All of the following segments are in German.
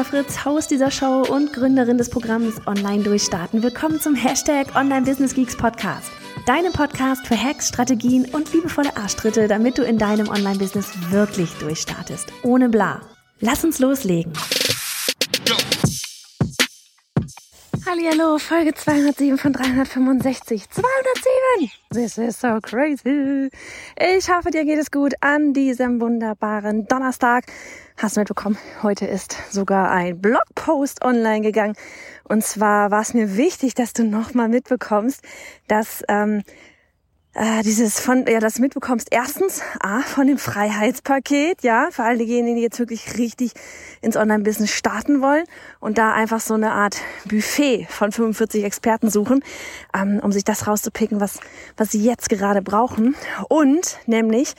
Johanna Fritz, Haus dieser Show und Gründerin des Programms Online Durchstarten. Willkommen zum Hashtag Online Business Geeks Podcast. Deinem Podcast für Hacks, Strategien und liebevolle Arschtritte, damit du in deinem Online-Business wirklich durchstartest. Ohne bla. Lass uns loslegen. Hallo, Folge 207 von 365. 207! This is so crazy. Ich hoffe, dir geht es gut an diesem wunderbaren Donnerstag. Hast du mitbekommen, heute ist sogar ein Blogpost online gegangen. Und zwar war es mir wichtig, dass du nochmal mitbekommst, dass ähm, äh, dieses von, ja, das mitbekommst, erstens, A, von dem Freiheitspaket, ja, für all diejenigen, die jetzt wirklich richtig ins Online-Business starten wollen und da einfach so eine Art Buffet von 45 Experten suchen, ähm, um sich das rauszupicken, was, was sie jetzt gerade brauchen. Und nämlich,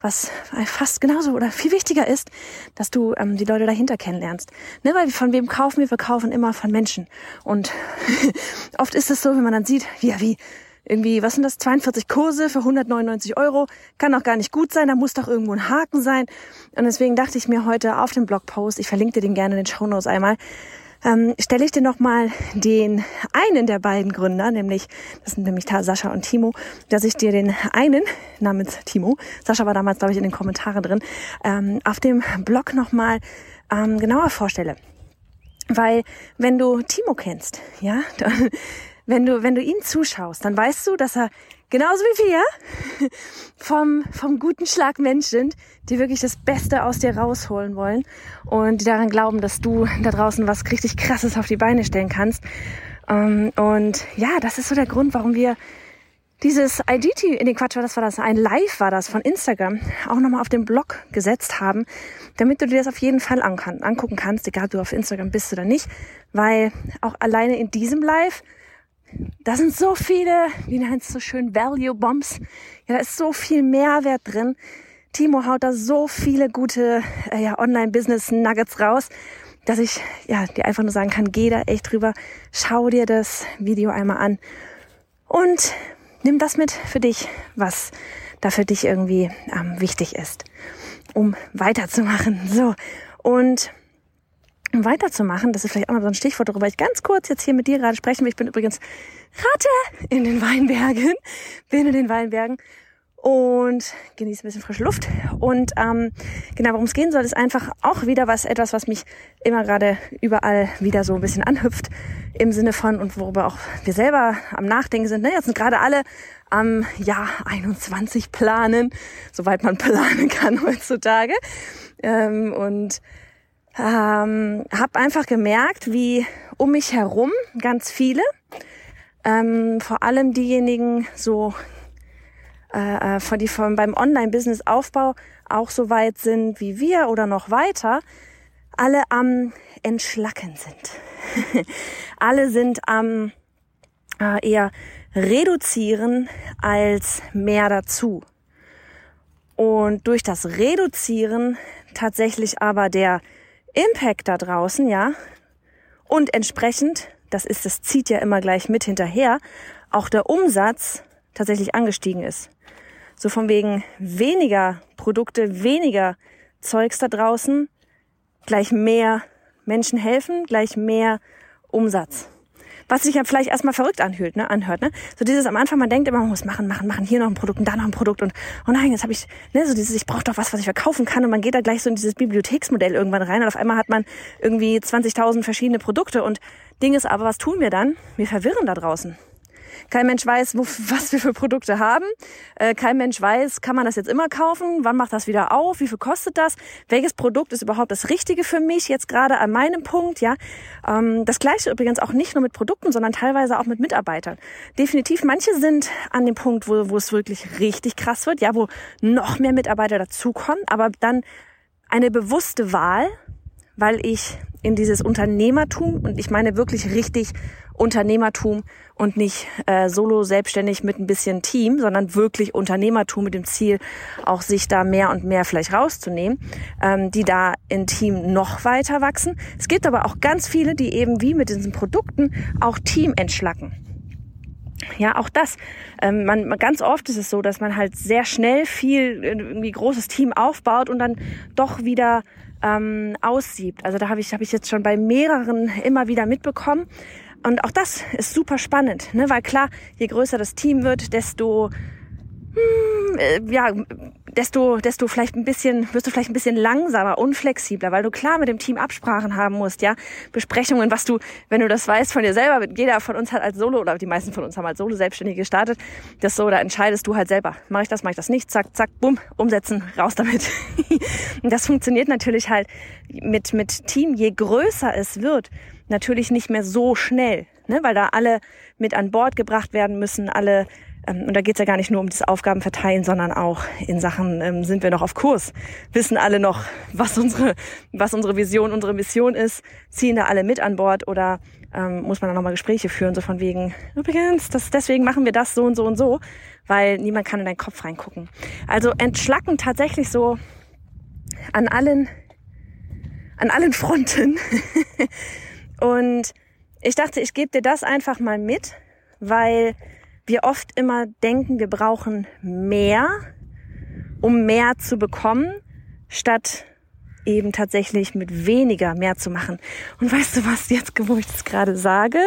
was fast genauso oder viel wichtiger ist, dass du ähm, die Leute dahinter kennenlernst. Ne, weil von wem kaufen wir? Wir kaufen immer von Menschen. Und oft ist es so, wenn man dann sieht, ja, wie irgendwie, was sind das, 42 Kurse für 199 Euro, kann doch gar nicht gut sein, da muss doch irgendwo ein Haken sein. Und deswegen dachte ich mir heute auf dem Blogpost, ich verlinke dir den gerne in den Show Notes einmal, ähm, stelle ich dir nochmal den einen der beiden Gründer, nämlich, das sind nämlich Sascha und Timo, dass ich dir den einen namens Timo, Sascha war damals, glaube ich, in den Kommentaren drin, ähm, auf dem Blog nochmal ähm, genauer vorstelle. Weil wenn du Timo kennst, ja, dann wenn du, wenn du ihm zuschaust, dann weißt du, dass er genauso wie wir vom, vom guten Schlag Mensch sind, die wirklich das Beste aus dir rausholen wollen und die daran glauben, dass du da draußen was richtig krasses auf die Beine stellen kannst. Ähm, und ja, das ist so der Grund, warum wir dieses IGT, in den Quatsch war das, war das, ein Live war das von Instagram, auch nochmal auf den Blog gesetzt haben, damit du dir das auf jeden Fall angucken kannst, egal ob du auf Instagram bist oder nicht, weil auch alleine in diesem Live da sind so viele, wie nennt es so schön, Value Bombs. Ja, da ist so viel Mehrwert drin. Timo haut da so viele gute äh, ja, Online-Business-Nuggets raus, dass ich ja, dir einfach nur sagen kann, geh da echt drüber, schau dir das Video einmal an und nimm das mit für dich, was da für dich irgendwie ähm, wichtig ist, um weiterzumachen. So, und weiterzumachen, das ist vielleicht auch noch so ein Stichwort, worüber ich ganz kurz jetzt hier mit dir gerade sprechen will. Ich bin übrigens Ratte in den Weinbergen, bin in den Weinbergen und genieße ein bisschen frische Luft. Und ähm, genau, worum es gehen soll, ist einfach auch wieder was, etwas, was mich immer gerade überall wieder so ein bisschen anhüpft im Sinne von und worüber auch wir selber am Nachdenken sind. Ne? Jetzt sind gerade alle am Jahr 21 planen, soweit man planen kann heutzutage. Ähm, und ähm, habe einfach gemerkt, wie um mich herum ganz viele, ähm, vor allem diejenigen so äh, äh von die von beim Online-Business-Aufbau auch so weit sind wie wir oder noch weiter, alle am Entschlacken sind. alle sind am äh, eher reduzieren als mehr dazu. Und durch das Reduzieren tatsächlich aber der Impact da draußen, ja. Und entsprechend, das ist, das zieht ja immer gleich mit hinterher, auch der Umsatz tatsächlich angestiegen ist. So von wegen weniger Produkte, weniger Zeugs da draußen, gleich mehr Menschen helfen, gleich mehr Umsatz was sich ja vielleicht erstmal verrückt anhört, ne, anhört, ne? So dieses am Anfang, man denkt immer, man muss machen, machen, machen, hier noch ein Produkt und da noch ein Produkt und oh nein, jetzt habe ich, ne, so dieses, ich brauche doch was, was ich verkaufen kann und man geht da gleich so in dieses Bibliotheksmodell irgendwann rein und auf einmal hat man irgendwie 20.000 verschiedene Produkte und Ding ist aber, was tun wir dann? Wir verwirren da draußen. Kein Mensch weiß, wo, was wir für Produkte haben. Äh, kein Mensch weiß, kann man das jetzt immer kaufen? Wann macht das wieder auf? Wie viel kostet das? Welches Produkt ist überhaupt das Richtige für mich jetzt gerade an meinem Punkt? Ja, ähm, das gleiche übrigens auch nicht nur mit Produkten, sondern teilweise auch mit Mitarbeitern. Definitiv, manche sind an dem Punkt, wo, wo es wirklich richtig krass wird, ja, wo noch mehr Mitarbeiter dazukommen, aber dann eine bewusste Wahl weil ich in dieses Unternehmertum und ich meine wirklich richtig Unternehmertum und nicht äh, solo selbstständig mit ein bisschen Team, sondern wirklich Unternehmertum mit dem Ziel, auch sich da mehr und mehr vielleicht rauszunehmen, ähm, die da in Team noch weiter wachsen. Es gibt aber auch ganz viele, die eben wie mit diesen Produkten auch Team entschlacken. Ja, auch das. Ähm, man, ganz oft ist es so, dass man halt sehr schnell viel irgendwie großes Team aufbaut und dann doch wieder ähm, aussieht. Also da habe ich, hab ich jetzt schon bei mehreren immer wieder mitbekommen. Und auch das ist super spannend, ne? weil klar, je größer das Team wird, desto hm, äh, ja, desto, desto vielleicht ein bisschen, wirst du vielleicht ein bisschen langsamer, unflexibler, weil du klar mit dem Team Absprachen haben musst, ja. Besprechungen, was du, wenn du das weißt von dir selber, jeder von uns hat als Solo, oder die meisten von uns haben als Solo selbstständig gestartet, das so, da entscheidest du halt selber. Mache ich das, mache ich das nicht, zack, zack, bumm, umsetzen, raus damit. Und das funktioniert natürlich halt mit, mit Team, je größer es wird, natürlich nicht mehr so schnell, ne? weil da alle mit an Bord gebracht werden müssen, alle und da geht es ja gar nicht nur um das Aufgabenverteilen, sondern auch in Sachen, ähm, sind wir noch auf Kurs? Wissen alle noch, was unsere, was unsere Vision, unsere Mission ist? Ziehen da alle mit an Bord oder ähm, muss man da nochmal Gespräche führen, so von wegen, übrigens, das, deswegen machen wir das so und so und so, weil niemand kann in deinen Kopf reingucken. Also entschlacken tatsächlich so an allen, an allen Fronten. und ich dachte, ich gebe dir das einfach mal mit, weil wir oft immer denken, wir brauchen mehr, um mehr zu bekommen, statt eben tatsächlich mit weniger mehr zu machen. Und weißt du was jetzt, wo ich das gerade sage?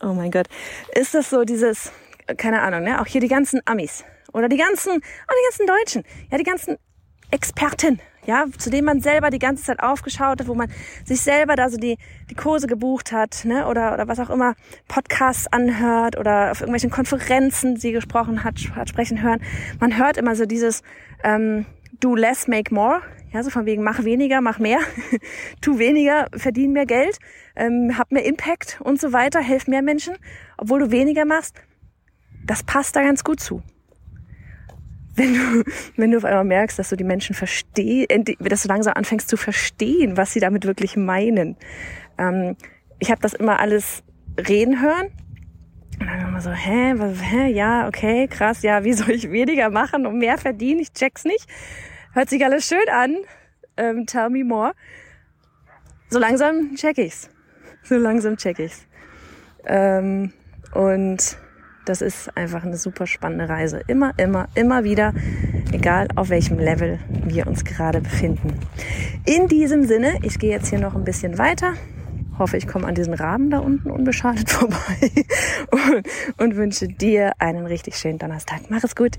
Oh mein Gott. Ist das so dieses, keine Ahnung, ne? Auch hier die ganzen Amis oder die ganzen, oh, die ganzen Deutschen, ja, die ganzen Experten, ja, zu dem man selber die ganze Zeit aufgeschaut hat, wo man sich selber da so die, die Kurse gebucht hat, ne, oder, oder was auch immer, Podcasts anhört oder auf irgendwelchen Konferenzen sie gesprochen hat, hat sprechen hören. Man hört immer so dieses, ähm, do less, make more, ja, so von wegen, mach weniger, mach mehr, tu weniger, verdien mehr Geld, ähm, hab mehr Impact und so weiter, helf mehr Menschen, obwohl du weniger machst. Das passt da ganz gut zu wenn du, wenn du auf einmal merkst, dass du die Menschen verstehst, dass du langsam anfängst zu verstehen, was sie damit wirklich meinen. Ähm, ich habe das immer alles reden hören. Und dann immer so, hä, was, hä, ja, okay, krass, ja, wie soll ich weniger machen und mehr verdienen? Ich check's nicht. Hört sich alles schön an. Ähm, tell me more. So langsam check ich's. So langsam check ich's. Ähm, und das ist einfach eine super spannende Reise. Immer, immer, immer wieder, egal auf welchem Level wir uns gerade befinden. In diesem Sinne, ich gehe jetzt hier noch ein bisschen weiter. Hoffe, ich komme an diesen Rahmen da unten unbeschadet vorbei und, und wünsche dir einen richtig schönen Donnerstag. Mach es gut.